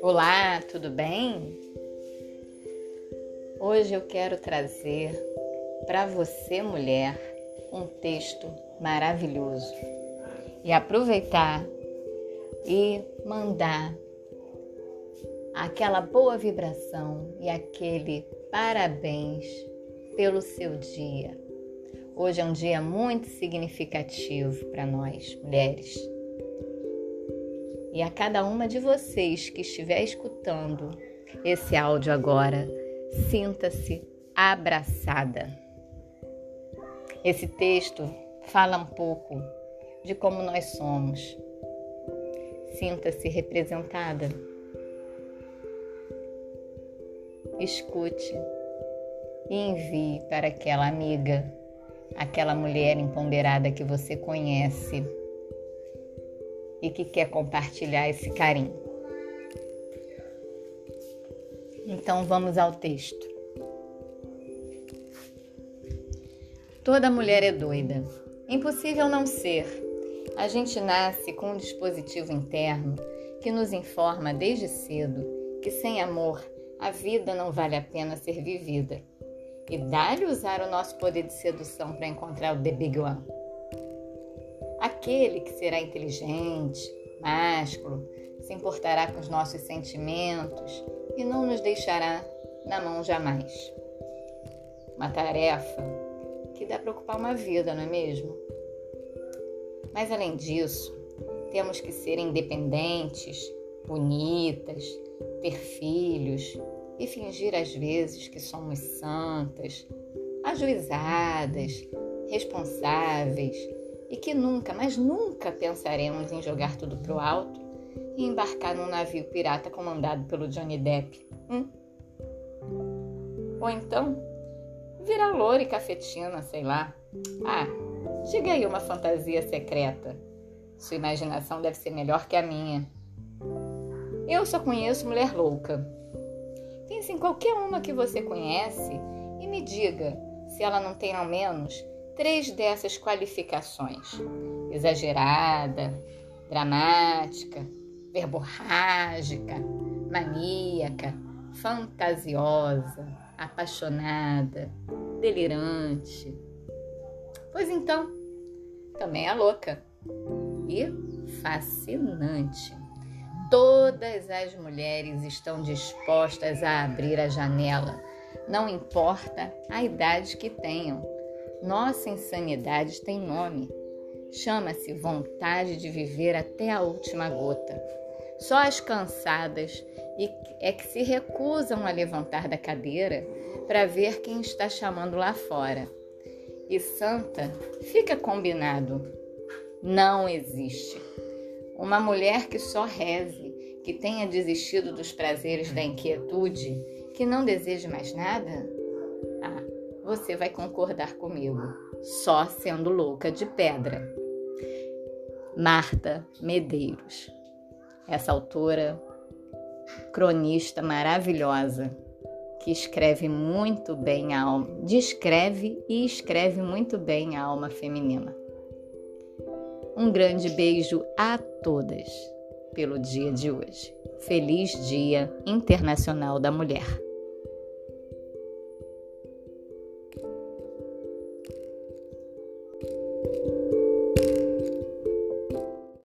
Olá, tudo bem? Hoje eu quero trazer para você, mulher, um texto maravilhoso e aproveitar e mandar aquela boa vibração e aquele parabéns pelo seu dia. Hoje é um dia muito significativo para nós, mulheres. E a cada uma de vocês que estiver escutando esse áudio agora, sinta-se abraçada. Esse texto fala um pouco de como nós somos. Sinta-se representada. Escute e envie para aquela amiga, aquela mulher empoderada que você conhece e que quer compartilhar esse carinho. Então vamos ao texto. Toda mulher é doida. Impossível não ser. A gente nasce com um dispositivo interno que nos informa desde cedo que sem amor a vida não vale a pena ser vivida. E dá-lhe usar o nosso poder de sedução para encontrar o The Big One. Aquele que será inteligente, másculo, se importará com os nossos sentimentos e não nos deixará na mão jamais. Uma tarefa que dá para ocupar uma vida, não é mesmo? Mas além disso, temos que ser independentes, bonitas, ter filhos e fingir às vezes que somos santas, ajuizadas, responsáveis e que nunca, mas nunca pensaremos em jogar tudo pro alto e embarcar num navio pirata comandado pelo Johnny Depp. Hum? Ou então, virar loura e cafetina, sei lá. Ah, diga aí uma fantasia secreta. Sua imaginação deve ser melhor que a minha. Eu só conheço mulher louca. Pense em qualquer uma que você conhece e me diga se ela não tem ao menos três dessas qualificações: exagerada, dramática, verborrágica, maníaca, fantasiosa, apaixonada, delirante. Pois então, também é louca e fascinante. Todas as mulheres estão dispostas a abrir a janela, não importa a idade que tenham nossa insanidade tem nome. Chama-se vontade de viver até a última gota. Só as cansadas é que se recusam a levantar da cadeira para ver quem está chamando lá fora. E santa, fica combinado, não existe. Uma mulher que só reze, que tenha desistido dos prazeres da inquietude, que não deseje mais nada, você vai concordar comigo, só sendo louca de pedra. Marta Medeiros, essa autora, cronista maravilhosa, que escreve muito bem a alma, descreve e escreve muito bem a alma feminina. Um grande beijo a todas pelo dia de hoje. Feliz Dia Internacional da Mulher.